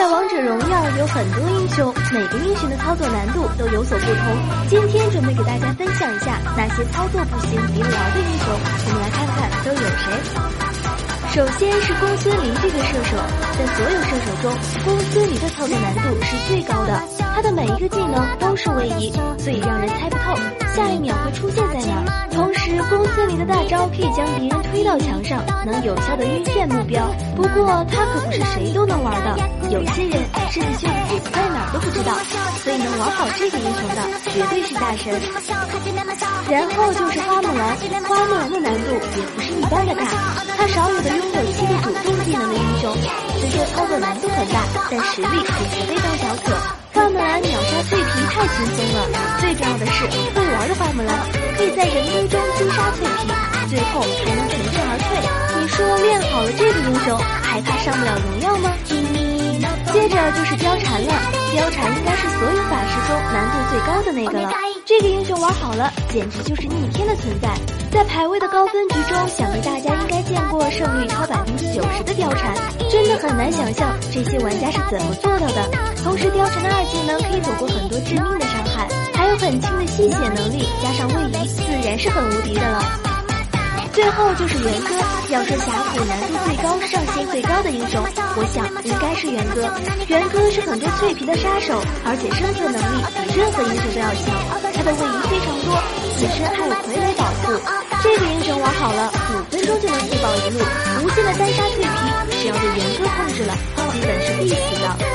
在王者荣耀有很多英雄，每个英雄的操作难度都有所不同。今天准备给大家分享一下那些操作不行别玩的英雄，我们来看看都有谁。首先是公孙离这个射手，在所有射手中，公孙离的操作难度是最高的。他的每一个技能都是位移，所以让人猜不透下一秒会出现在哪儿。公孙离的大招可以将敌人推到墙上，能有效的晕眩目标。不过，他可不是谁都能玩的，有些人甚至就死在哪儿都不知道。所以能玩好这个英雄的，绝对是大神。然后就是花木兰，花木兰的难度也不是一般的大，他少有的。拥有七个主动技能的英雄，虽说操作难度很大，但实力也是非常小可。花木兰秒杀脆皮在人堆中击杀脆皮，最后还能全身而退。你说练好了这个英雄，还怕上不了荣耀吗？接着就是貂蝉了，貂蝉应该是所有法师中难度最高的那个了。这个英雄玩好了，简直就是逆天的存在。在排位的高分局中，想必大家应该见过胜率超百分之九十的貂蝉，真的很难想象这些玩家是怎么做到的。同时，貂蝉的二技能可以躲过很多致命的伤害，还有很轻的吸血能力，加上，然是很无敌的了。最后就是元歌，要说峡谷难度最高、上限最高的英雄，我想应该是元歌。元歌是很多脆皮的杀手，而且生存能力比任何英雄都要强。他的位移非常多，自身还有傀儡保护。这个英雄玩好了，五分钟就能自保一路，无限的单杀脆皮。只要被元歌控制了，基本是必死的。